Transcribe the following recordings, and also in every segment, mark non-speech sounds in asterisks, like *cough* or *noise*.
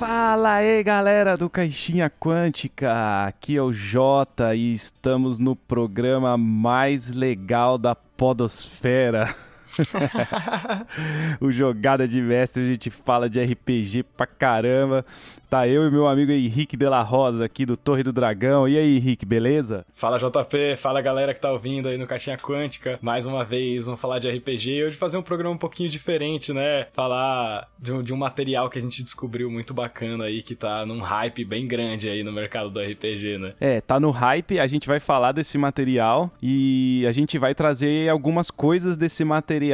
Fala aí, galera do Caixinha Quântica. Aqui é o Jota e estamos no programa mais legal da Podosfera. *laughs* *laughs* o Jogada de Mestre, a gente fala de RPG pra caramba. Tá eu e meu amigo Henrique de la Rosa aqui do Torre do Dragão. E aí, Henrique, beleza? Fala JP, fala galera que tá ouvindo aí no Caixinha Quântica. Mais uma vez, vamos falar de RPG e hoje fazer um programa um pouquinho diferente, né? Falar de um, de um material que a gente descobriu muito bacana aí, que tá num hype bem grande aí no mercado do RPG, né? É, tá no hype, a gente vai falar desse material e a gente vai trazer algumas coisas desse material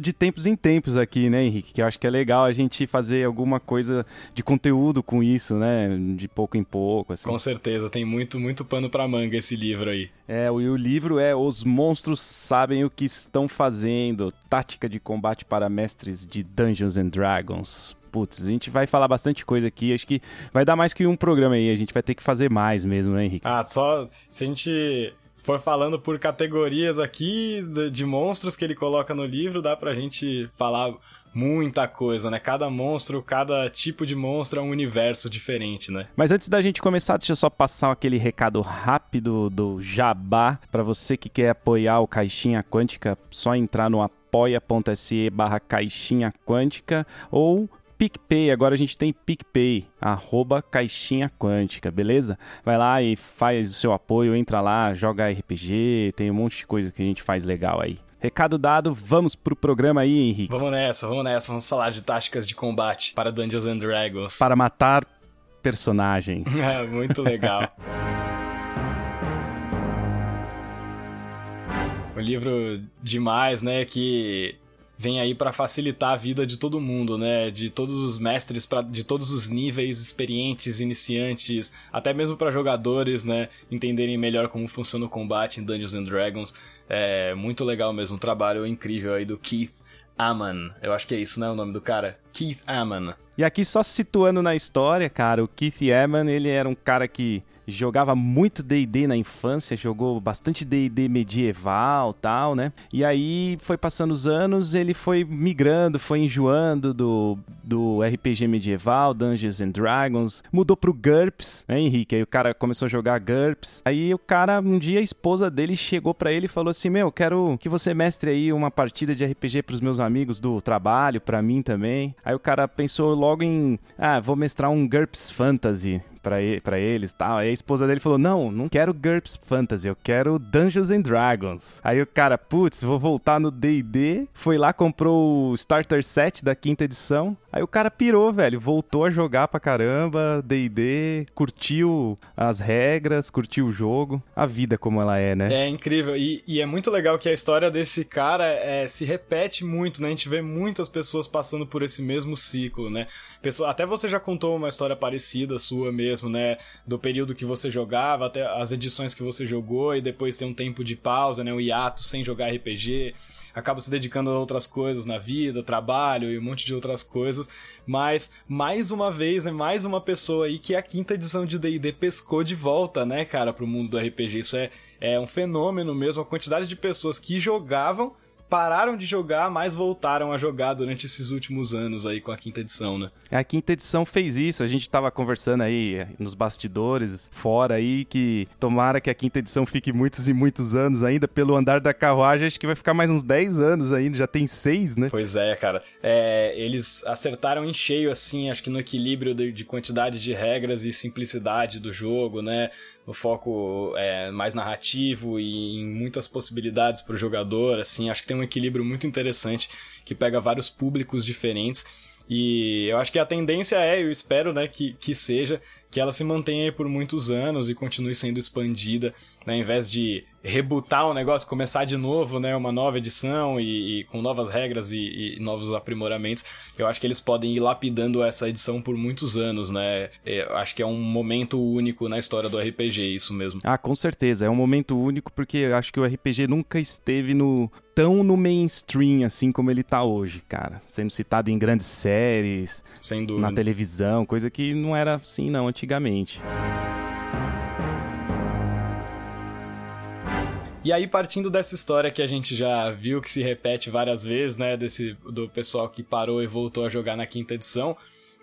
de tempos em tempos aqui, né, Henrique? Que eu acho que é legal a gente fazer alguma coisa de conteúdo com isso, né? De pouco em pouco, assim. Com certeza, tem muito, muito pano pra manga esse livro aí. É, o, o livro é Os Monstros Sabem o que Estão Fazendo, Tática de Combate para Mestres de Dungeons and Dragons. Putz, a gente vai falar bastante coisa aqui, acho que vai dar mais que um programa aí, a gente vai ter que fazer mais mesmo, né, Henrique? Ah, só se a gente for falando por categorias aqui de, monstros que ele coloca no livro, dá pra gente falar muita coisa, né? Cada monstro, cada tipo de monstro é um universo diferente, né? Mas antes da gente começar, deixa eu só passar aquele recado rápido do Jabá para você que quer apoiar o Caixinha Quântica, só entrar no apoia.se barra Caixinha Quântica ou PicPay, agora a gente tem PicPay, arroba Caixinha Quântica, beleza? Vai lá e faz o seu apoio, entra lá, joga RPG, tem um monte de coisa que a gente faz legal aí. Recado dado, vamos pro programa aí, Henrique. Vamos nessa, vamos nessa. Vamos falar de táticas de combate para Dungeons and Dragons. Para matar personagens. *laughs* É, muito legal. *laughs* um livro demais, né, que vem aí para facilitar a vida de todo mundo, né? De todos os mestres, pra, de todos os níveis, experientes, iniciantes, até mesmo para jogadores, né? Entenderem melhor como funciona o combate em Dungeons and Dragons. É muito legal mesmo, um trabalho incrível aí do Keith Amman. Eu acho que é isso, né, o nome do cara? Keith Amman. E aqui só situando na história, cara, o Keith Amman, ele era um cara que jogava muito D&D na infância, jogou bastante D&D medieval, tal, né? E aí foi passando os anos, ele foi migrando, foi enjoando do, do RPG medieval, Dungeons and Dragons, mudou pro GURPS, né, Henrique? Aí o cara começou a jogar GURPS. Aí o cara, um dia a esposa dele chegou para ele e falou assim: "Meu, quero que você mestre aí uma partida de RPG pros meus amigos do trabalho, para mim também". Aí o cara pensou logo em, ah, vou mestrar um GURPS Fantasy para eles e tal. Aí a esposa dele falou: Não, não quero GURPS Fantasy, eu quero Dungeons and Dragons. Aí o cara, putz, vou voltar no DD. Foi lá, comprou o Starter Set da quinta edição. Aí o cara pirou, velho. Voltou a jogar pra caramba, DD, curtiu as regras, curtiu o jogo. A vida como ela é, né? É incrível. E, e é muito legal que a história desse cara é, se repete muito, né? A gente vê muitas pessoas passando por esse mesmo ciclo, né? Pessoa, até você já contou uma história parecida sua mesmo, né? Do período que você jogava, até as edições que você jogou e depois tem um tempo de pausa, né? O hiato sem jogar RPG acaba se dedicando a outras coisas na vida, trabalho e um monte de outras coisas. Mas, mais uma vez, né, mais uma pessoa aí que a quinta edição de D&D pescou de volta, né, cara, pro mundo do RPG. Isso é, é um fenômeno mesmo, a quantidade de pessoas que jogavam pararam de jogar, mas voltaram a jogar durante esses últimos anos aí com a quinta edição, né? A quinta edição fez isso, a gente tava conversando aí nos bastidores, fora aí, que tomara que a quinta edição fique muitos e muitos anos ainda, pelo andar da carruagem, acho que vai ficar mais uns 10 anos ainda, já tem seis, né? Pois é, cara. É, eles acertaram em cheio, assim, acho que no equilíbrio de, de quantidade de regras e simplicidade do jogo, né? No foco é, mais narrativo e em muitas possibilidades para o jogador, assim, acho que tem um equilíbrio muito interessante que pega vários públicos diferentes. E eu acho que a tendência é, eu espero, né, que, que seja que ela se mantenha por muitos anos e continue sendo expandida, né, ao invés de rebutar o negócio, começar de novo, né, uma nova edição e, e com novas regras e, e, novos aprimoramentos, eu acho que eles podem ir lapidando essa edição por muitos anos, né? Eu é, acho que é um momento único na história do RPG, isso mesmo. Ah, com certeza, é um momento único porque eu acho que o RPG nunca esteve no tão no mainstream assim como ele tá hoje, cara, sendo citado em grandes séries, na televisão, coisa que não era assim não antigamente. E aí, partindo dessa história que a gente já viu que se repete várias vezes, né? Desse, do pessoal que parou e voltou a jogar na quinta edição.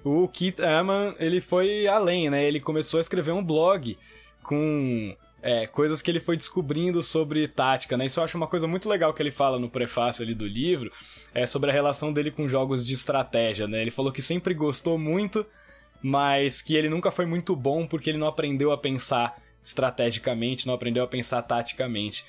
o Keith Amman, ele foi além, né? Ele começou a escrever um blog com é, coisas que ele foi descobrindo sobre tática, né? Isso eu acho uma coisa muito legal que ele fala no prefácio ali do livro, é sobre a relação dele com jogos de estratégia, né? Ele falou que sempre gostou muito, mas que ele nunca foi muito bom porque ele não aprendeu a pensar estrategicamente, não aprendeu a pensar taticamente.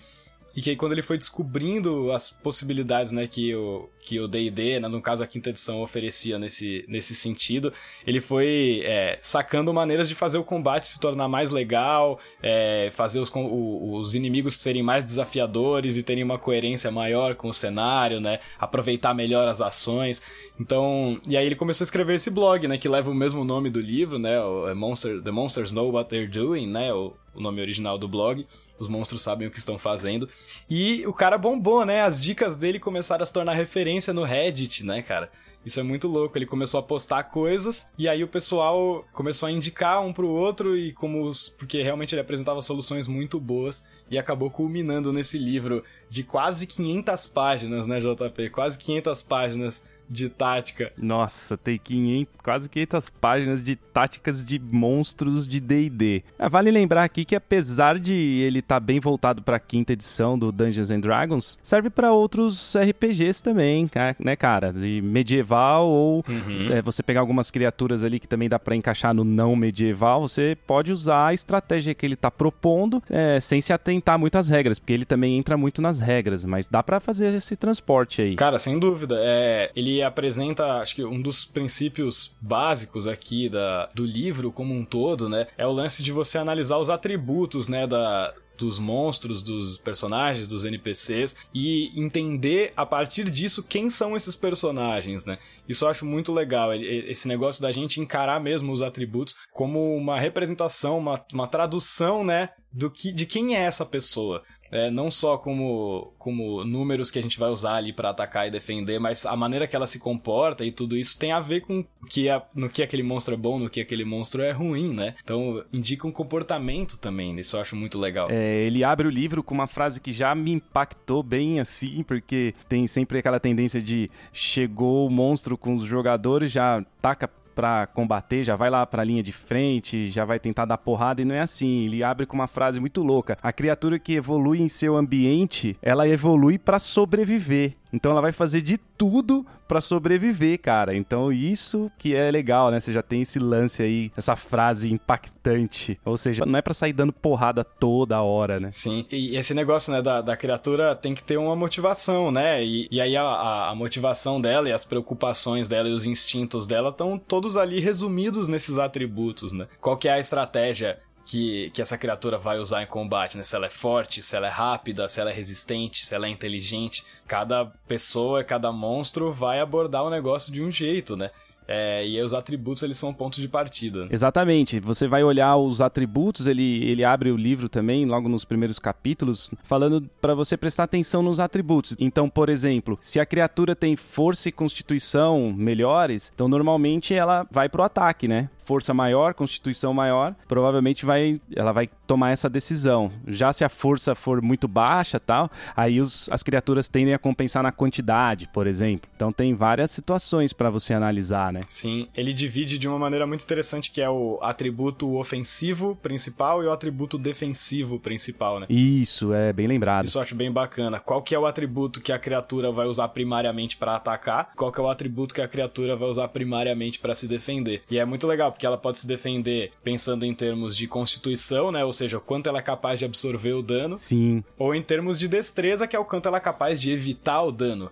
E que aí quando ele foi descobrindo as possibilidades, né, que o que o D&D, né, no caso a quinta edição, oferecia nesse, nesse sentido, ele foi é, sacando maneiras de fazer o combate se tornar mais legal, é, fazer os, o, os inimigos serem mais desafiadores e terem uma coerência maior com o cenário, né, aproveitar melhor as ações. Então, e aí ele começou a escrever esse blog, né, que leva o mesmo nome do livro, né, o é Monster, The Monsters Know What They're Doing, né, o, o nome original do blog. Os monstros sabem o que estão fazendo. E o cara bombou, né? As dicas dele começaram a se tornar referência no Reddit, né, cara? Isso é muito louco. Ele começou a postar coisas e aí o pessoal começou a indicar um pro outro e como os... porque realmente ele apresentava soluções muito boas e acabou culminando nesse livro de quase 500 páginas, né, JP? Quase 500 páginas de tática. Nossa, tem 500, quase 500 páginas de táticas de monstros de D&D. Ah, vale lembrar aqui que apesar de ele estar tá bem voltado para a quinta edição do Dungeons and Dragons, serve para outros RPGs também, né, cara? De medieval ou uhum. é, você pegar algumas criaturas ali que também dá para encaixar no não medieval, você pode usar a estratégia que ele está propondo é, sem se atentar muito às regras, porque ele também entra muito nas regras, mas dá para fazer esse transporte aí. Cara, sem dúvida. É, ele apresenta, acho que um dos princípios básicos aqui da, do livro como um todo, né? É o lance de você analisar os atributos, né, da, dos monstros, dos personagens, dos NPCs e entender a partir disso quem são esses personagens, né? Isso eu acho muito legal, esse negócio da gente encarar mesmo os atributos como uma representação, uma, uma tradução, né, do que, de quem é essa pessoa é, não só como, como números que a gente vai usar ali para atacar e defender, mas a maneira que ela se comporta e tudo isso tem a ver com que é, no que aquele monstro é bom, no que aquele monstro é ruim, né? Então indica um comportamento também, isso eu acho muito legal. É, ele abre o livro com uma frase que já me impactou bem assim, porque tem sempre aquela tendência de chegou o monstro com os jogadores, já taca para combater, já vai lá para a linha de frente, já vai tentar dar porrada e não é assim. Ele abre com uma frase muito louca: a criatura que evolui em seu ambiente, ela evolui para sobreviver. Então ela vai fazer de tudo para sobreviver, cara. Então isso que é legal, né? Você já tem esse lance aí, essa frase impactante. Ou seja, não é para sair dando porrada toda hora, né? Sim. E esse negócio, né, da, da criatura tem que ter uma motivação, né? E, e aí a, a motivação dela e as preocupações dela e os instintos dela estão todos ali resumidos nesses atributos, né? Qual que é a estratégia que, que essa criatura vai usar em combate, né? Se ela é forte, se ela é rápida, se ela é resistente, se ela é inteligente. Cada pessoa, cada monstro vai abordar o negócio de um jeito, né? É, e os atributos eles são pontos de partida. Exatamente. Você vai olhar os atributos, ele, ele abre o livro também, logo nos primeiros capítulos, falando para você prestar atenção nos atributos. Então, por exemplo, se a criatura tem força e constituição melhores, então normalmente ela vai pro ataque, né? Força maior, constituição maior, provavelmente vai, ela vai tomar essa decisão. Já se a força for muito baixa, tal, aí os, as criaturas tendem a compensar na quantidade, por exemplo. Então tem várias situações para você analisar, né? Sim, ele divide de uma maneira muito interessante que é o atributo ofensivo principal e o atributo defensivo principal, né? Isso, é bem lembrado. Isso eu acho bem bacana. Qual que é o atributo que a criatura vai usar primariamente para atacar? Qual que é o atributo que a criatura vai usar primariamente para se defender? E é muito legal porque ela pode se defender pensando em termos de constituição, né? Ou seja, o quanto ela é capaz de absorver o dano. Sim. Ou em termos de destreza, que é o quanto ela é capaz de evitar o dano.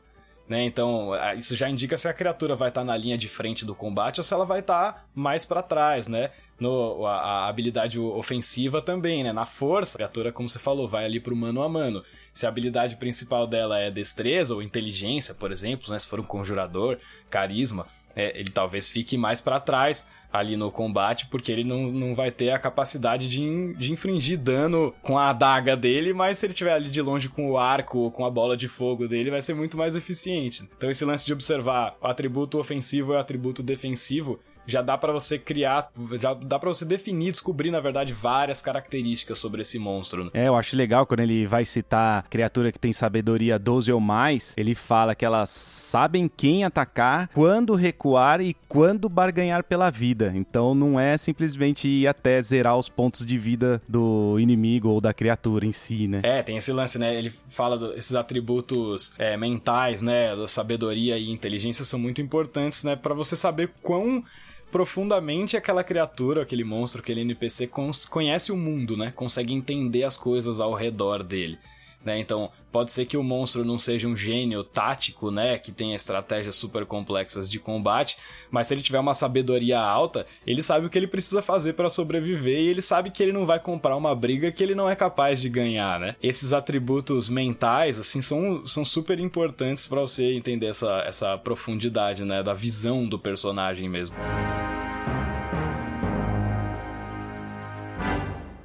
Né? Então, isso já indica se a criatura vai estar tá na linha de frente do combate ou se ela vai estar tá mais para trás, né? No, a, a, habilidade ofensiva também, né? Na força, a criatura, como você falou, vai ali pro mano a mano. Se a habilidade principal dela é destreza ou inteligência, por exemplo, né? Se for um conjurador, carisma, é, ele talvez fique mais para trás ali no combate, porque ele não, não vai ter a capacidade de, de infringir dano com a adaga dele, mas se ele estiver ali de longe com o arco ou com a bola de fogo dele, vai ser muito mais eficiente. Então esse lance de observar o atributo ofensivo e o atributo defensivo já dá para você criar, já dá para você definir, descobrir, na verdade, várias características sobre esse monstro. Né? É, eu acho legal quando ele vai citar criatura que tem sabedoria 12 ou mais, ele fala que elas sabem quem atacar, quando recuar e quando barganhar pela vida. Então não é simplesmente ir até zerar os pontos de vida do inimigo ou da criatura em si, né? É, tem esse lance, né? Ele fala desses atributos é, mentais, né? Da sabedoria e inteligência são muito importantes, né? para você saber quão profundamente aquela criatura, aquele monstro, aquele NPC conhece o mundo, né? Consegue entender as coisas ao redor dele. Né? Então, pode ser que o monstro não seja um gênio tático, né, que tenha estratégias super complexas de combate, mas se ele tiver uma sabedoria alta, ele sabe o que ele precisa fazer para sobreviver e ele sabe que ele não vai comprar uma briga que ele não é capaz de ganhar, né? Esses atributos mentais, assim, são, são super importantes para você entender essa, essa profundidade, né, da visão do personagem mesmo.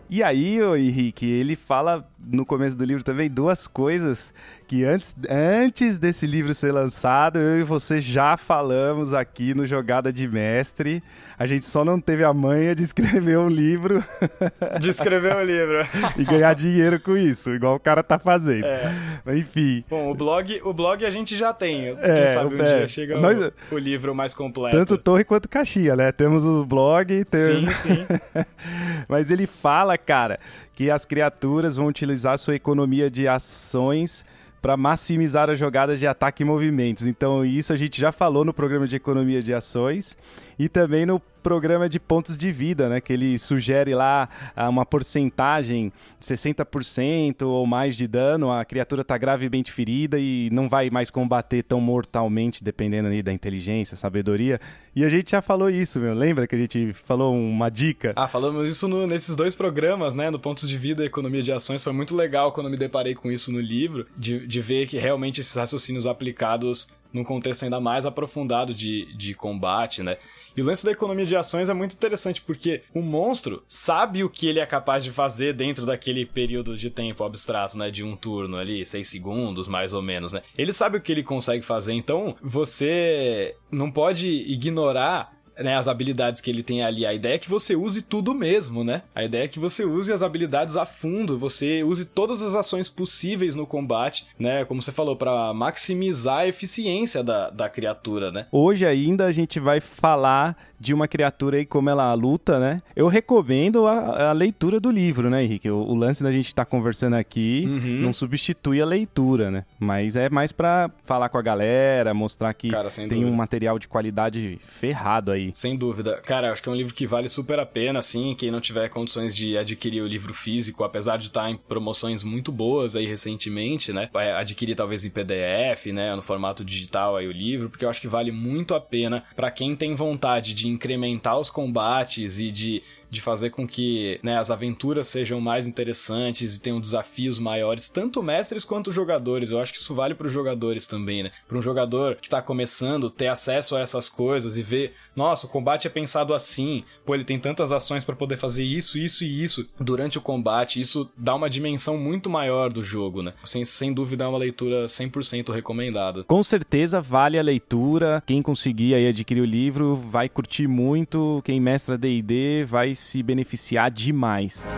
E aí, o Henrique, ele fala no começo do livro também duas coisas que antes, antes desse livro ser lançado, eu e você já falamos aqui no Jogada de Mestre. A gente só não teve a manha de escrever um livro. *laughs* De escrever um livro. e ganhar dinheiro com isso, igual o cara tá fazendo. É. Enfim. Bom, o blog, o blog a gente já tem. Quem é, sabe um é, dia chega nós, o, o, livro mais completo. Tanto Torre quanto Caxia, né? Temos o blog. Temos... Sim, sim. *laughs* Mas ele fala, cara, que as criaturas vão utilizar sua economia de ações para maximizar as jogadas de ataque e movimentos. Então, isso a gente já falou no programa de economia de ações e também no programa de pontos de vida, né? Que ele sugere lá ah, uma porcentagem de 60% ou mais de dano, a criatura está gravemente ferida e não vai mais combater tão mortalmente, dependendo ali da inteligência, sabedoria. E a gente já falou isso, meu. Lembra que a gente falou uma dica? Ah, falamos isso no, nesses dois programas, né? No Pontos de Vida e Economia de Ações. Foi muito legal quando me deparei com isso no livro, de, de ver que realmente esses raciocínios aplicados num contexto ainda mais aprofundado de, de combate, né? E o lance da economia de ações é muito interessante porque o monstro sabe o que ele é capaz de fazer dentro daquele período de tempo abstrato, né? De um turno ali, seis segundos mais ou menos, né? Ele sabe o que ele consegue fazer, então você não pode ignorar né, as habilidades que ele tem ali. A ideia é que você use tudo mesmo, né? A ideia é que você use as habilidades a fundo, você use todas as ações possíveis no combate, né? Como você falou, para maximizar a eficiência da, da criatura, né? Hoje ainda a gente vai falar de uma criatura e como ela luta, né? Eu recomendo a, a leitura do livro, né, Henrique? O, o lance da gente estar tá conversando aqui uhum. não substitui a leitura, né? Mas é mais para falar com a galera, mostrar que Cara, tem dúvida. um material de qualidade ferrado aí. Sem dúvida. Cara, acho que é um livro que vale super a pena, assim, quem não tiver condições de adquirir o livro físico, apesar de estar em promoções muito boas aí recentemente, né? Adquirir talvez em PDF, né, no formato digital aí o livro, porque eu acho que vale muito a pena para quem tem vontade de incrementar os combates e de de fazer com que né, as aventuras sejam mais interessantes e tenham desafios maiores, tanto mestres quanto jogadores. Eu acho que isso vale para os jogadores também, né? Para um jogador que está começando ter acesso a essas coisas e ver, nossa, o combate é pensado assim, pô, ele tem tantas ações para poder fazer isso, isso e isso durante o combate. Isso dá uma dimensão muito maior do jogo, né? Sem, sem dúvida é uma leitura 100% recomendada. Com certeza vale a leitura. Quem conseguir aí adquirir o livro vai curtir muito. Quem mestra D&D vai se beneficiar demais.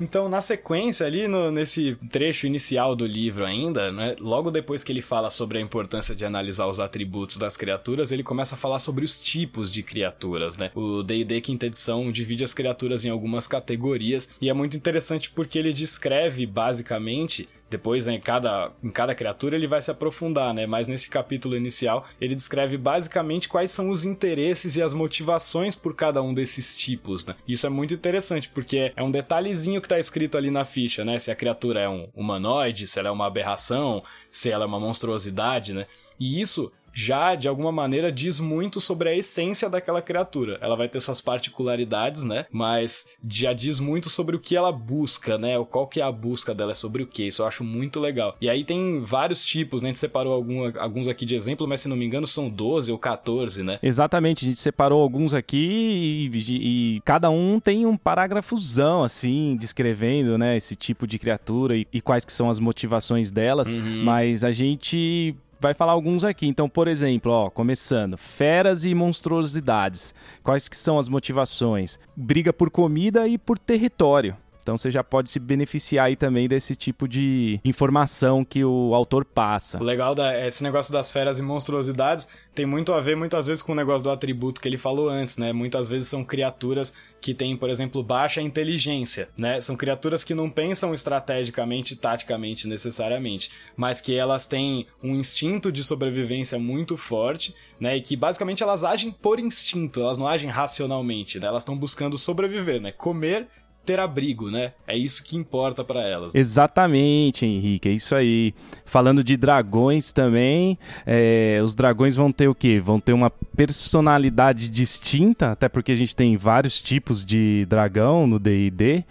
Então, na sequência, ali no, nesse trecho inicial do livro ainda, né, logo depois que ele fala sobre a importância de analisar os atributos das criaturas, ele começa a falar sobre os tipos de criaturas, né? O D&D quinta edição divide as criaturas em algumas categorias e é muito interessante porque ele descreve basicamente depois, né, em, cada, em cada criatura, ele vai se aprofundar, né? Mas nesse capítulo inicial, ele descreve basicamente quais são os interesses e as motivações por cada um desses tipos, né? Isso é muito interessante, porque é um detalhezinho que tá escrito ali na ficha, né? Se a criatura é um humanoide, se ela é uma aberração, se ela é uma monstruosidade, né? E isso já de alguma maneira diz muito sobre a essência daquela criatura. Ela vai ter suas particularidades, né? Mas já diz muito sobre o que ela busca, né? Qual que é a busca dela, é sobre o que. Isso eu acho muito legal. E aí tem vários tipos, né? A gente separou algum, alguns aqui de exemplo, mas se não me engano são 12 ou 14, né? Exatamente, a gente separou alguns aqui e, e, cada um tem um parágrafozão, assim, descrevendo, né? Esse tipo de criatura e, e quais que são as motivações delas. Uhum. Mas a gente vai falar alguns aqui. Então, por exemplo, ó, começando, feras e monstruosidades. Quais que são as motivações? Briga por comida e por território. Então você já pode se beneficiar aí também desse tipo de informação que o autor passa. O legal da esse negócio das feras e monstruosidades tem muito a ver muitas vezes com o negócio do atributo que ele falou antes, né? Muitas vezes são criaturas que têm, por exemplo, baixa inteligência, né? São criaturas que não pensam estrategicamente e taticamente necessariamente, mas que elas têm um instinto de sobrevivência muito forte, né? E que basicamente elas agem por instinto, elas não agem racionalmente, né? Elas estão buscando sobreviver, né? Comer ter abrigo, né? É isso que importa para elas. Exatamente, Henrique, é isso aí. Falando de dragões também, é, os dragões vão ter o quê? Vão ter uma personalidade distinta, até porque a gente tem vários tipos de dragão no D&D,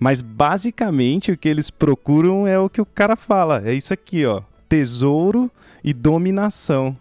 mas basicamente o que eles procuram é o que o cara fala, é isso aqui, ó, tesouro e dominação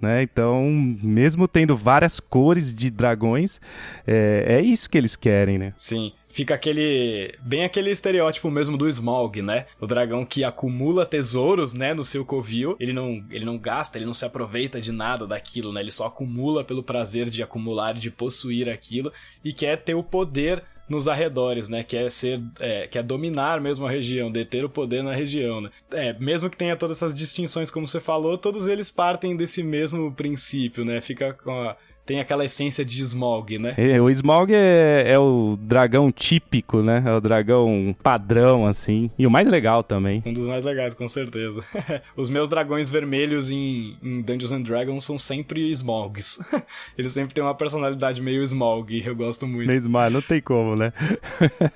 né? Então, mesmo tendo várias cores de dragões, é, é isso que eles querem, né? Sim, fica aquele. bem aquele estereótipo mesmo do Smaug, né? O dragão que acumula tesouros, né, no seu covil. Ele não, ele não gasta, ele não se aproveita de nada daquilo, né? Ele só acumula pelo prazer de acumular, de possuir aquilo e quer ter o poder nos arredores, né? Quer ser, é, quer dominar mesmo a região, deter o poder na região, né? É, mesmo que tenha todas essas distinções, como você falou, todos eles partem desse mesmo princípio, né? Fica com a, tem aquela essência de Smaug, né? É, o Smaug é, é, o dragão típico, né? É o dragão padrão, assim. E o mais legal também. Um dos mais legais, com certeza. *laughs* Os meus dragões vermelhos em, em Dungeons and Dragons são sempre Smaugs. Eles sempre têm uma personalidade meio Smaug, eu gosto muito. Meio Smaug, não tem como, né?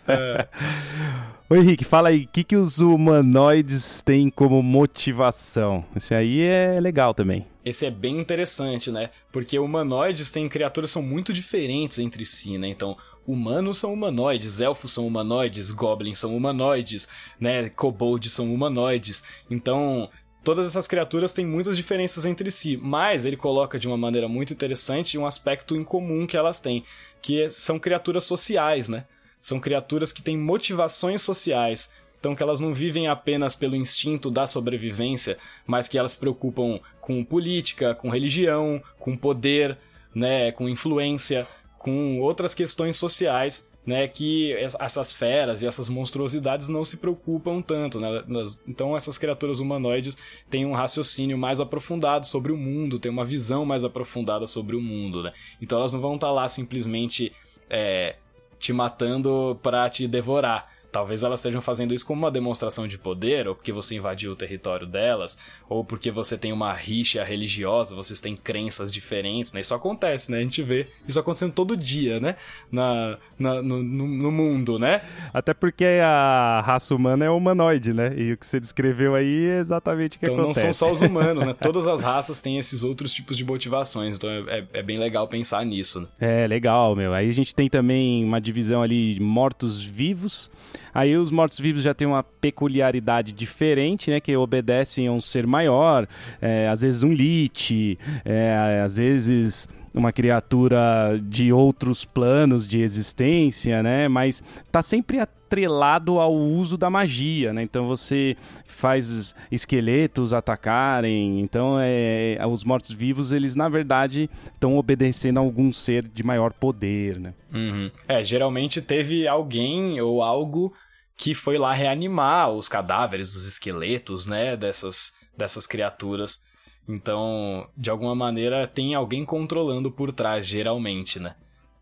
é. *laughs* Ô Henrique, fala aí, o que, que os humanoides têm como motivação? Isso aí é legal também. Esse é bem interessante, né? Porque humanoides têm criaturas são muito diferentes entre si, né? Então, humanos são humanoides, elfos são humanoides, goblins são humanoides, né? Kobolds são humanoides. Então, todas essas criaturas têm muitas diferenças entre si, mas ele coloca de uma maneira muito interessante um aspecto em comum que elas têm, que são criaturas sociais, né? São criaturas que têm motivações sociais. Então, que elas não vivem apenas pelo instinto da sobrevivência, mas que elas se preocupam com política, com religião, com poder, né, com influência, com outras questões sociais, né, que essas feras e essas monstruosidades não se preocupam tanto, né? Então essas criaturas humanoides têm um raciocínio mais aprofundado sobre o mundo, têm uma visão mais aprofundada sobre o mundo, né? Então elas não vão estar lá simplesmente é, te matando para te devorar. Talvez elas estejam fazendo isso como uma demonstração de poder, ou porque você invadiu o território delas, ou porque você tem uma rixa religiosa, vocês têm crenças diferentes, né? Isso acontece, né? A gente vê isso acontecendo todo dia, né? Na, na no, no, mundo, né? Até porque a raça humana é humanoide, né? E o que você descreveu aí é exatamente o que então, acontece. Então não são só os humanos, né? *laughs* Todas as raças têm esses outros tipos de motivações, então é, é, é bem legal pensar nisso, né? É, legal, meu. Aí a gente tem também uma divisão ali de mortos-vivos, Aí os mortos-vivos já têm uma peculiaridade diferente, né? Que obedecem a um ser maior, é, às vezes um lich, é, às vezes uma criatura de outros planos de existência, né? Mas tá sempre atrelado ao uso da magia, né? Então você faz esqueletos atacarem, então é, os mortos-vivos eles na verdade estão obedecendo a algum ser de maior poder, né? Uhum. É, geralmente teve alguém ou algo que foi lá reanimar os cadáveres, os esqueletos, né? Dessas, dessas criaturas. Então, de alguma maneira, tem alguém controlando por trás, geralmente, né?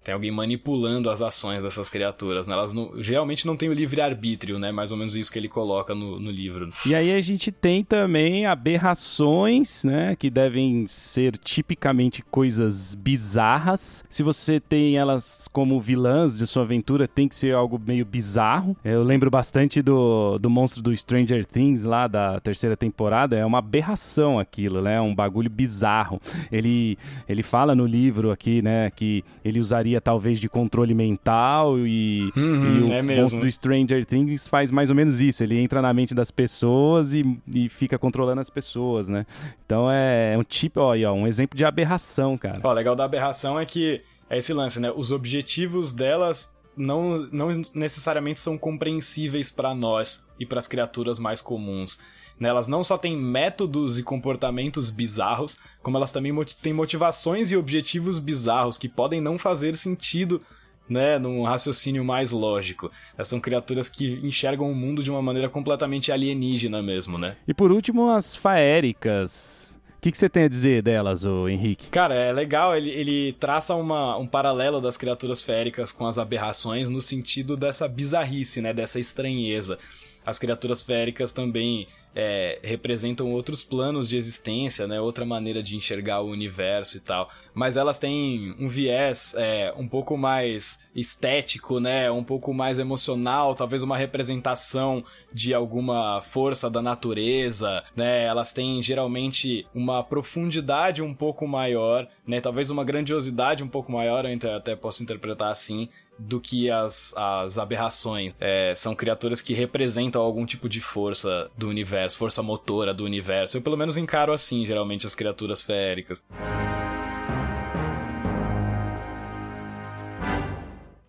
Tem alguém manipulando as ações dessas criaturas, né? Elas não, geralmente não têm o livre-arbítrio, né? Mais ou menos isso que ele coloca no, no livro. E aí a gente tem também aberrações, né? Que devem ser tipicamente coisas bizarras. Se você tem elas como vilãs de sua aventura, tem que ser algo meio bizarro. Eu lembro bastante do, do monstro do Stranger Things lá da terceira temporada. É uma aberração aquilo, né? É um bagulho bizarro. Ele, ele fala no livro aqui, né? Que ele usaria talvez de controle mental e, uhum, e o é monstro do Stranger Things faz mais ou menos isso. Ele entra na mente das pessoas e, e fica controlando as pessoas, né? Então é, é um tipo, ó, ó, um exemplo de aberração, cara. Ó, legal da aberração é que é esse lance, né? Os objetivos delas não, não necessariamente são compreensíveis para nós e para as criaturas mais comuns. Né? Elas não só têm métodos e comportamentos bizarros, como elas também têm motivações e objetivos bizarros que podem não fazer sentido né, num raciocínio mais lógico. Essas são criaturas que enxergam o mundo de uma maneira completamente alienígena mesmo, né? E por último, as faéricas. O que, que, você tem a dizer delas, o Henrique? Cara, é legal, ele, ele traça uma, um paralelo das criaturas féricas com as aberrações no sentido dessa bizarrice, né? Dessa estranheza. As criaturas féricas também é, representam outros planos de existência, né? Outra maneira de enxergar o universo e tal. Mas elas têm um viés é, um pouco mais estético, né? Um pouco mais emocional, talvez uma representação de alguma força da natureza, né? Elas têm geralmente uma profundidade um pouco maior, né? Talvez uma grandiosidade um pouco maior, eu até posso interpretar assim, do que as, as aberrações. É, são criaturas que representam algum tipo de força do universo, força motora do universo. Eu pelo menos encaro assim, geralmente, as criaturas féricas.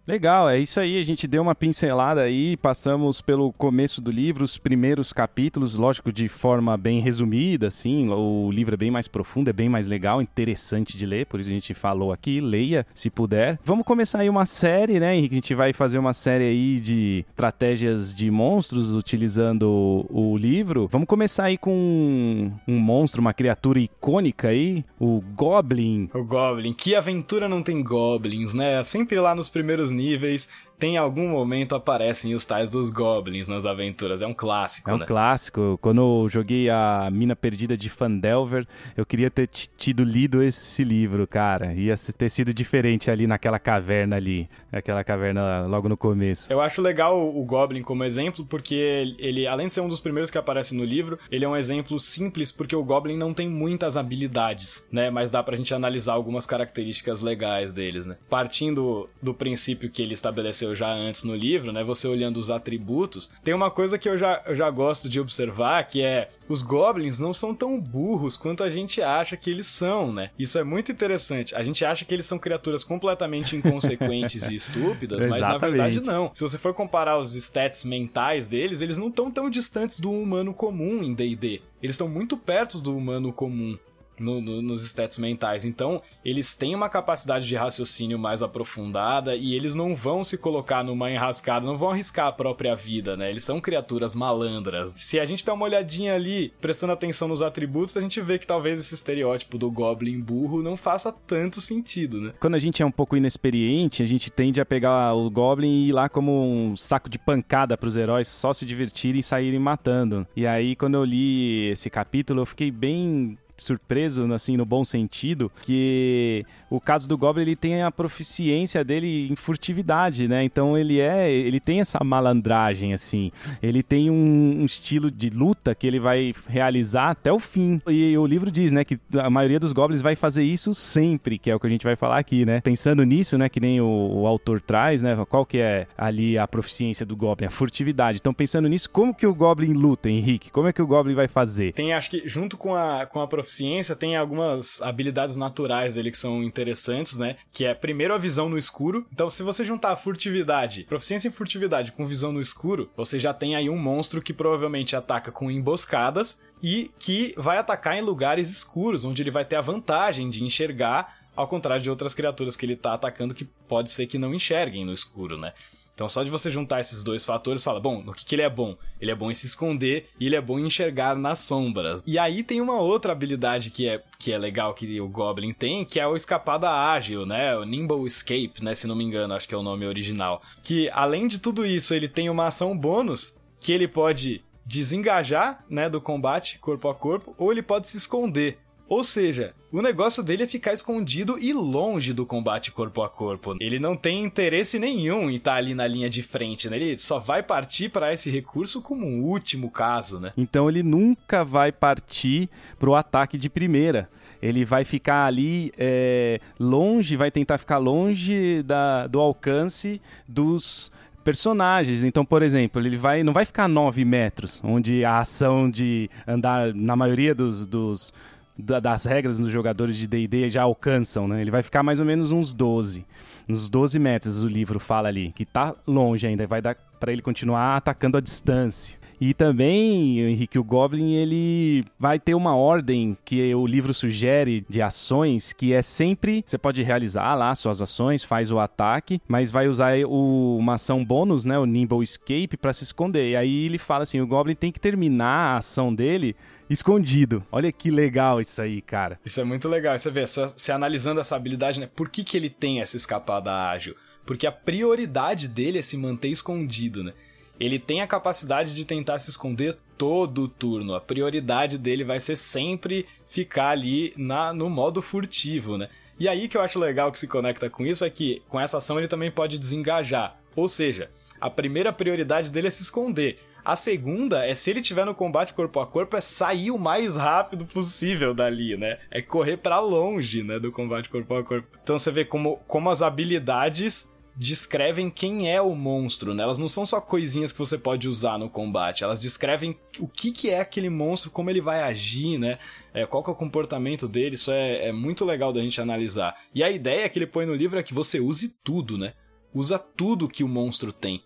Legal, é isso aí. A gente deu uma pincelada aí, passamos pelo começo do livro, os primeiros capítulos, lógico, de forma bem resumida, assim. O livro é bem mais profundo, é bem mais legal, interessante de ler, por isso a gente falou aqui. Leia, se puder. Vamos começar aí uma série, né, Henrique? A gente vai fazer uma série aí de estratégias de monstros utilizando o, livro. Vamos começar aí com um, monstro, uma criatura icônica aí, o Goblin. O Goblin. Que aventura não tem goblins, né? Sempre lá nos primeiros níveis tem algum momento aparecem os tais dos goblins nas aventuras. É um clássico, É um né? clássico. Quando eu joguei a Mina Perdida de Fandelver, eu queria ter tido lido esse livro, cara. Ia ter sido diferente ali naquela caverna ali. Aquela caverna logo no começo. Eu acho legal o Goblin como exemplo, porque ele, além de ser um dos primeiros que aparece no livro, ele é um exemplo simples, porque o Goblin não tem muitas habilidades, né? Mas dá pra gente analisar algumas características legais deles, né? Partindo do princípio que ele estabeleceu aconteceu já antes no livro, né? Você olhando os atributos, tem uma coisa que eu já, eu já gosto de observar, que é os goblins não são tão burros quanto a gente acha que eles são, né? Isso é muito interessante. A gente acha que eles são criaturas completamente inconsequentes e *laughs* estúpidas, mas na verdade não. Se você for comparar os stats mentais deles, eles não estão tão distantes do humano comum em D&D. Eles estão muito perto do humano comum no, no, nos stats mentais. Então, eles têm uma capacidade de raciocínio mais aprofundada e eles não vão se colocar numa enrascada, não vão arriscar a própria vida, né? Eles são criaturas malandras. Se a gente dá uma olhadinha ali, prestando atenção nos atributos, a gente vê que talvez esse estereótipo do Goblin burro não faça tanto sentido, né? Quando a gente é um pouco inexperiente, a gente tende a pegar o Goblin e ir lá como um saco de pancada para os heróis só se divertirem e saírem matando. E aí, quando eu li esse capítulo, eu fiquei bem surpreso, assim, no bom sentido, que o caso do Goblin, ele tem a proficiência dele em furtividade, né? Então ele é, ele tem essa malandragem, assim. Ele tem um, um estilo de luta que ele vai realizar até o fim. E o livro diz, né, que a maioria dos Goblins vai fazer isso sempre, que é o que a gente vai falar aqui, né? Pensando nisso, né, que nem o, o autor traz, né? Qual que é ali a proficiência do Goblin? A furtividade. Então, pensando nisso, como que o Goblin luta, Henrique? Como é que o Goblin vai fazer? Tem, acho que, junto com a, com a proficiência, tem algumas habilidades naturais dele que são interessantes, né? Que é, primeiro, a visão no escuro. Então, se você juntar a furtividade, proficiência em furtividade com visão no escuro, você já tem aí um monstro que provavelmente ataca com emboscadas e que vai atacar em lugares escuros, onde ele vai ter a vantagem de enxergar, ao contrário de outras criaturas que ele tá atacando que pode ser que não enxerguem no escuro, né? Então, só de você juntar esses dois fatores, fala, bom, no que, que ele é bom? Ele é bom em se esconder e ele é bom em enxergar nas sombras. E aí tem uma outra habilidade que é, que é legal que o Goblin tem, que é o escapada ágil, né? O Nimble Escape, né? Se não me engano, acho que é o nome original. Que, além de tudo isso, ele tem uma ação bônus que ele pode desengajar, né, do combate corpo a corpo, ou ele pode se esconder. Ou seja, o negócio dele é ficar escondido e longe do combate corpo a corpo. Ele não tem interesse nenhum em estar ali na linha de frente, né? Ele só vai partir para esse recurso como um último caso, né? Então ele nunca vai partir pro ataque de primeira. Ele vai ficar ali é, longe, vai tentar ficar longe da, do alcance dos personagens. Então, por exemplo, ele vai, não vai ficar 9 metros, onde a ação de andar na maioria dos, dos das regras dos jogadores de D&D já alcançam, né? Ele vai ficar mais ou menos uns 12. Uns 12 metros o livro fala ali, que tá longe ainda, vai dar para ele continuar atacando a distância. E também, Henrique, o Goblin ele vai ter uma ordem que o livro sugere de ações que é sempre você pode realizar lá suas ações, faz o ataque, mas vai usar o, uma ação bônus, né, o Nimble Escape para se esconder. E aí ele fala assim, o Goblin tem que terminar a ação dele escondido. Olha que legal isso aí, cara. Isso é muito legal. Você vê, você analisando essa habilidade, né? Por que, que ele tem essa escapada ágil? Porque a prioridade dele é se manter escondido, né? Ele tem a capacidade de tentar se esconder todo o turno. A prioridade dele vai ser sempre ficar ali na, no modo furtivo, né? E aí que eu acho legal que se conecta com isso é que com essa ação ele também pode desengajar. Ou seja, a primeira prioridade dele é se esconder. A segunda é se ele tiver no combate corpo a corpo é sair o mais rápido possível dali, né? É correr para longe, né, do combate corpo a corpo. Então você vê como, como as habilidades descrevem quem é o monstro, né? Elas não são só coisinhas que você pode usar no combate, elas descrevem o que, que é aquele monstro, como ele vai agir, né? É, qual que é o comportamento dele, isso é, é muito legal da gente analisar. E a ideia que ele põe no livro é que você use tudo, né? Usa tudo que o monstro tem.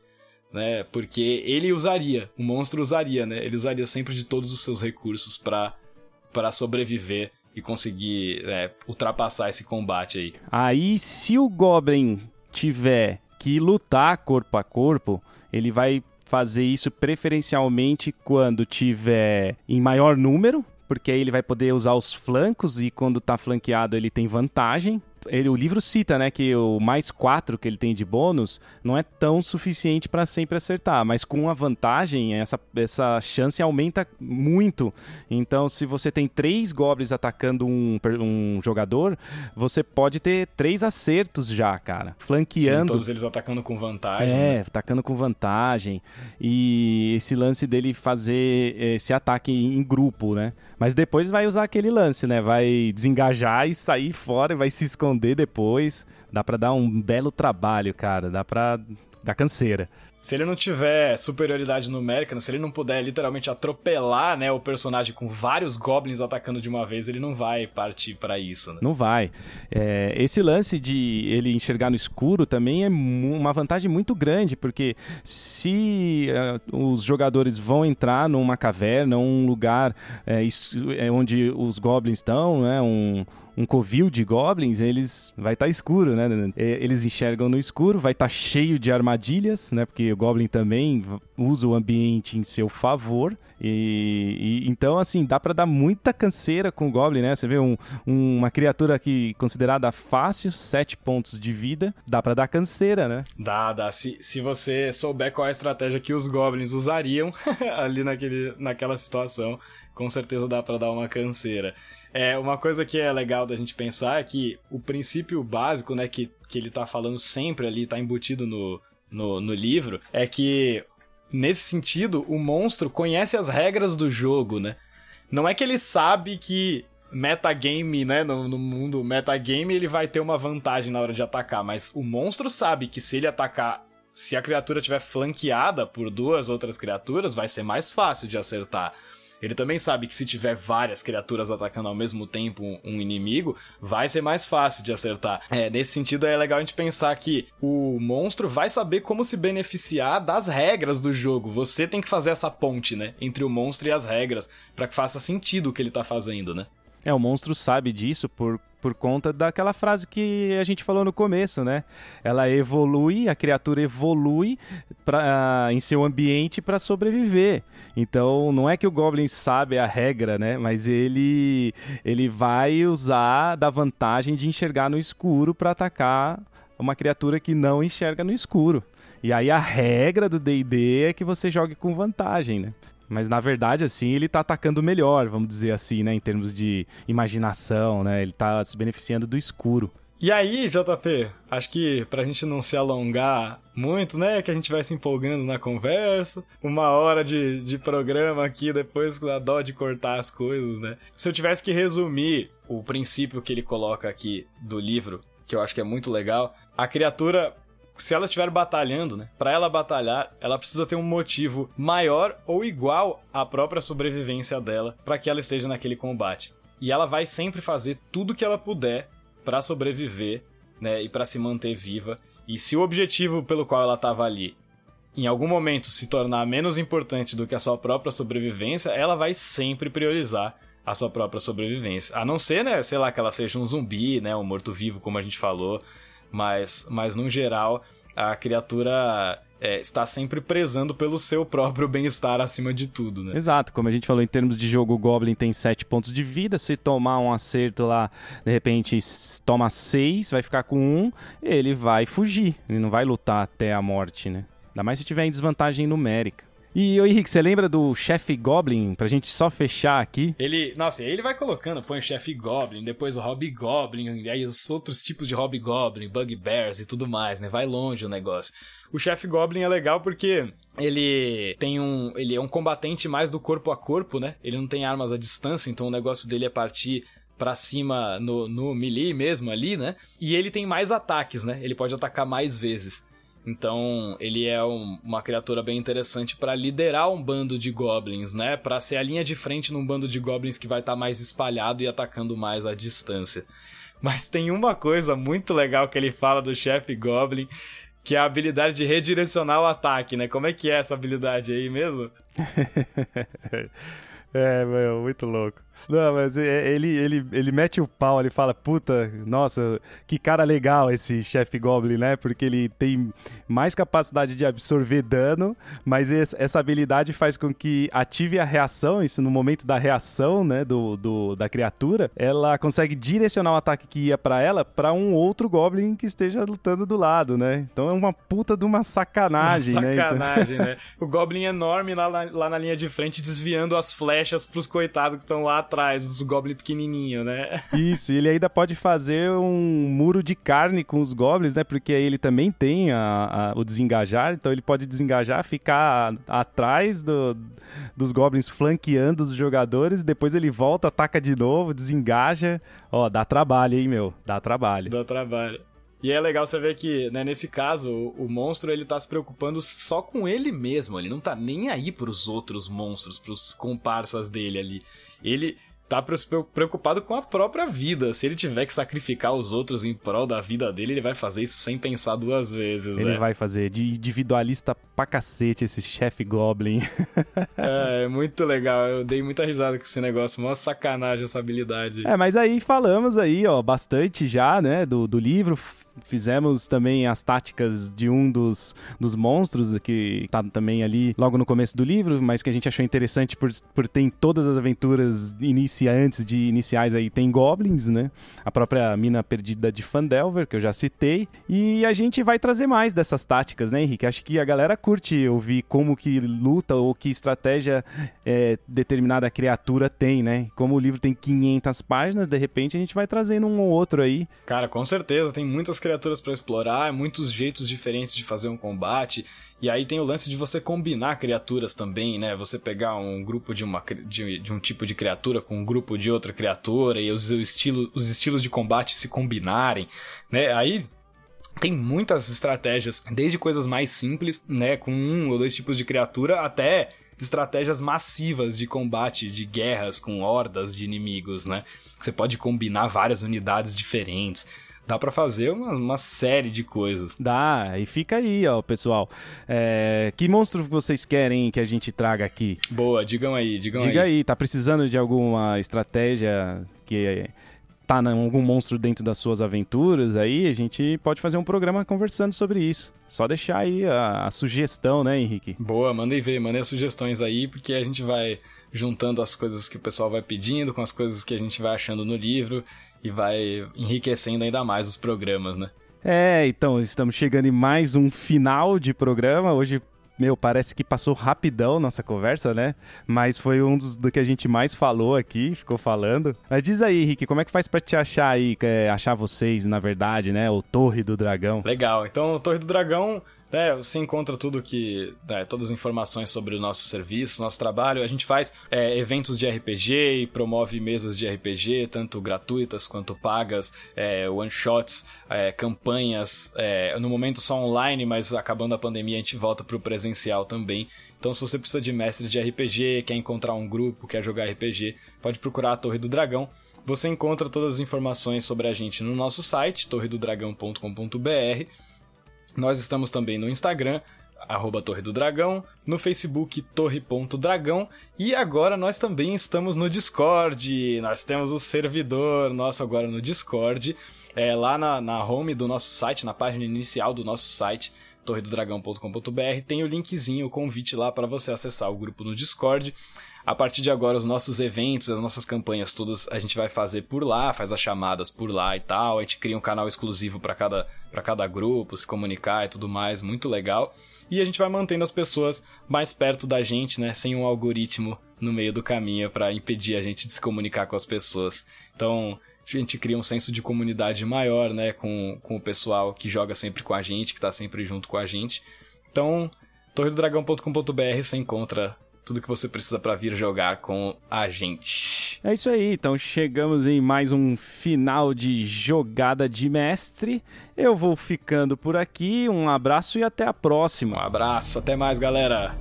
Né, porque ele usaria, o monstro usaria, né? Ele usaria sempre de todos os seus recursos para sobreviver e conseguir é, ultrapassar esse combate aí. Aí, se o Goblin tiver que lutar corpo a corpo, ele vai fazer isso preferencialmente quando tiver em maior número, porque aí ele vai poder usar os flancos e quando tá flanqueado ele tem vantagem ele, o livro cita, né, que o mais 4 que ele tem de bônus não é tão suficiente para sempre acertar, mas com a vantagem, essa, essa chance aumenta muito. Então, se você tem três goblins atacando um, um jogador, você pode ter três acertos já, cara. Flanqueando. Sim, todos eles atacando com vantagem. É, né? atacando com vantagem. E esse lance dele fazer esse ataque em grupo, né? Mas depois vai usar aquele lance, né? Vai desengajar e sair fora e vai se esconder esconder depois. Dá para dar um belo trabalho, cara. Dá pra dar canseira. Se ele não tiver superioridade numérica, se ele não puder literalmente atropelar, né, o personagem com vários goblins atacando de uma vez, ele não vai partir para isso, né? Não vai. É, esse lance de ele enxergar no escuro também é uma vantagem muito grande, porque se uh, os jogadores vão entrar numa caverna, um lugar é, é onde os goblins estão, né, um, um covil de goblins, eles vai estar tá escuro, né? Eles enxergam no escuro, vai estar tá cheio de armadilhas, né? Porque o goblin também usa o ambiente em seu favor. E, e então assim dá para dar muita canseira com o goblin, né? Você vê um, um, uma criatura que considerada fácil, sete pontos de vida, dá para dar canseira, né? Dá, dá. Se, se você souber qual é a estratégia que os goblins usariam *laughs* ali naquele, naquela situação, com certeza dá para dar uma canseira. É, uma coisa que é legal da gente pensar é que o princípio básico, né, que, que ele tá falando sempre ali, tá embutido no, no, no livro, é que, nesse sentido, o monstro conhece as regras do jogo, né? Não é que ele sabe que metagame, né, no, no mundo metagame, ele vai ter uma vantagem na hora de atacar, mas o monstro sabe que se ele atacar se a criatura estiver flanqueada por duas outras criaturas, vai ser mais fácil de acertar. Ele também sabe que se tiver várias criaturas atacando ao mesmo tempo um inimigo, vai ser mais fácil de acertar. É, nesse sentido é legal a gente pensar que o monstro vai saber como se beneficiar das regras do jogo. Você tem que fazer essa ponte, né, entre o monstro e as regras, para que faça sentido o que ele tá fazendo, né? É, o monstro sabe disso por por conta daquela frase que a gente falou no começo, né? Ela evolui, a criatura evolui pra, em seu ambiente para sobreviver. Então, não é que o Goblin sabe a regra, né? Mas ele, ele vai usar da vantagem de enxergar no escuro para atacar uma criatura que não enxerga no escuro. E aí a regra do D&D é que você jogue com vantagem, né? Mas na verdade, assim, ele tá atacando melhor, vamos dizer assim, né? Em termos de imaginação, né? Ele tá se beneficiando do escuro. E aí, JP, acho que pra gente não se alongar muito, né? Que a gente vai se empolgando na conversa. Uma hora de, de programa aqui, depois dá dó de cortar as coisas, né? Se eu tivesse que resumir o princípio que ele coloca aqui do livro, que eu acho que é muito legal, a criatura se ela estiver batalhando, né? Para ela batalhar, ela precisa ter um motivo maior ou igual à própria sobrevivência dela para que ela esteja naquele combate. E ela vai sempre fazer tudo que ela puder para sobreviver, né, e para se manter viva. E se o objetivo pelo qual ela estava ali em algum momento se tornar menos importante do que a sua própria sobrevivência, ela vai sempre priorizar a sua própria sobrevivência. A não ser, né, sei lá, que ela seja um zumbi, né, um morto-vivo, como a gente falou, mas, mas no geral, a criatura é, está sempre prezando pelo seu próprio bem-estar acima de tudo, né? Exato, como a gente falou, em termos de jogo, o Goblin tem 7 pontos de vida. Se tomar um acerto lá, de repente toma 6, vai ficar com 1, um, ele vai fugir. Ele não vai lutar até a morte, né? Ainda mais se tiver em desvantagem numérica. E, ô Henrique, você lembra do chefe Goblin? Pra gente só fechar aqui. Ele, nossa, ele vai colocando, põe o chefe Goblin, depois o Hobgoblin, e aí os outros tipos de Hobgoblin, Bugbears e tudo mais, né? Vai longe o negócio. O chefe Goblin é legal porque ele tem um. Ele é um combatente mais do corpo a corpo, né? Ele não tem armas à distância, então o negócio dele é partir para cima no, no melee mesmo ali, né? E ele tem mais ataques, né? Ele pode atacar mais vezes. Então, ele é um, uma criatura bem interessante para liderar um bando de goblins, né? Para ser a linha de frente num bando de goblins que vai estar tá mais espalhado e atacando mais à distância. Mas tem uma coisa muito legal que ele fala do chefe goblin, que é a habilidade de redirecionar o ataque, né? Como é que é essa habilidade aí mesmo? *laughs* é, meu, muito louco. Não, mas é, ele, ele, ele mete o pau, ele fala, puta, nossa, que cara legal esse chefe Goblin, né? Porque ele tem mais capacidade de absorver dano, mas essa habilidade faz com que ative a reação, isso no momento da reação, né, do, do da criatura, ela consegue direcionar o ataque que ia para ela para um outro Goblin que esteja lutando do lado, né? Então é uma puta de uma sacanagem, uma né? Sacanagem, então... né? *laughs* O Goblin enorme lá, lá na linha de frente desviando as flechas pros coitados que estão lá atrás, do Goblin pequenininho, né? *laughs* Isso, e ele ainda pode fazer um muro de carne com os Goblins, né? Porque ele também tem a, a, o desengajar, então ele pode desengajar, ficar atrás do, dos Goblins flanqueando os jogadores, depois ele volta, ataca de novo, desengaja. Ó, dá trabalho, hein, meu? Dá trabalho. Dá trabalho. E é legal você ver que, né, nesse caso, o, o, monstro ele tá se preocupando só com ele mesmo. Ele não tá nem aí pros outros monstros, pros comparsas dele ali. Ele tá preocupado com a própria vida. Se ele tiver que sacrificar os outros em prol da vida dele, ele vai fazer isso sem pensar duas vezes. Ele né? vai fazer de individualista pra cacete esse chefe Goblin. *laughs* é, *laughs* é, muito legal. Eu dei muita risada com esse negócio. Mó sacanagem essa habilidade. É, mas aí falamos aí, ó, bastante já, né, do, do livro Fizemos também as táticas de um dos, dos monstros, que tá também ali logo no começo do livro, mas que a gente achou interessante por, por ter em todas as aventuras iniciantes de iniciais aí, tem goblins, né? A própria mina perdida de Fandelver, que eu já citei. E a gente vai trazer mais dessas táticas, né, Henrique? Acho que a galera curte ouvir como que luta ou que estratégia é, determinada criatura tem, né? Como o livro tem 500 páginas, de repente a gente vai trazendo um ou outro aí. Cara, com certeza, tem muitas criaturas para explorar, muitos jeitos diferentes de fazer um combate. E aí tem o lance de você combinar criaturas também, né? Você pegar um grupo de, uma, de, de um tipo de criatura com um grupo de outra criatura e os, estilo, os estilos de combate se combinarem, né? Aí tem muitas estratégias, desde coisas mais simples, né, com um ou dois tipos de criatura, até estratégias massivas de combate, de guerras com hordas de inimigos, né? Você pode combinar várias unidades diferentes dá para fazer uma, uma, série de coisas. Dá, e fica aí, ó, pessoal. É, que monstro vocês querem que a gente traga aqui? Boa, digam aí, digam Diga aí. aí, tá precisando de alguma estratégia que tá em algum monstro dentro das suas aventuras aí, a gente pode fazer um programa conversando sobre isso. Só deixar aí a, a sugestão, né, Henrique? Boa, mandem ver, mandem as sugestões aí, porque a gente vai juntando as coisas que o pessoal vai pedindo com as coisas que a gente vai achando no livro e vai enriquecendo ainda mais os programas, né? É, então, estamos chegando em mais um final de programa. Hoje, meu, parece que passou rapidão nossa conversa, né? Mas foi um dos do que a gente mais falou aqui, ficou falando. Mas diz aí, Rick, como é que faz para te achar aí, é, achar vocês, na verdade, né? O Torre do Dragão. Legal. Então, o Torre do Dragão é, você encontra tudo que. Né, todas as informações sobre o nosso serviço, nosso trabalho. A gente faz é, eventos de RPG e promove mesas de RPG, tanto gratuitas quanto pagas, é, one-shots, é, campanhas. É, no momento só online, mas acabando a pandemia a gente volta pro presencial também. Então, se você precisa de mestres de RPG, quer encontrar um grupo, quer jogar RPG, pode procurar a Torre do Dragão. Você encontra todas as informações sobre a gente no nosso site, torredodragão.com.br nós estamos também no Instagram, arroba Torre do Dragão, no Facebook torre.dragão e agora nós também estamos no Discord. Nós temos o servidor nosso agora no Discord, é, lá na, na home do nosso site, na página inicial do nosso site, torredodragão.com.br, tem o linkzinho, o convite lá para você acessar o grupo no Discord. A partir de agora, os nossos eventos, as nossas campanhas todas a gente vai fazer por lá, faz as chamadas por lá e tal. A gente cria um canal exclusivo para cada, cada grupo, se comunicar e tudo mais, muito legal. E a gente vai mantendo as pessoas mais perto da gente, né? Sem um algoritmo no meio do caminho para impedir a gente de se comunicar com as pessoas. Então, a gente cria um senso de comunidade maior, né? Com, com o pessoal que joga sempre com a gente, que tá sempre junto com a gente. Então, torredodragão.com.br você encontra tudo que você precisa para vir jogar com a gente. É isso aí, então chegamos em mais um final de jogada de mestre. Eu vou ficando por aqui, um abraço e até a próxima. Um abraço, até mais, galera.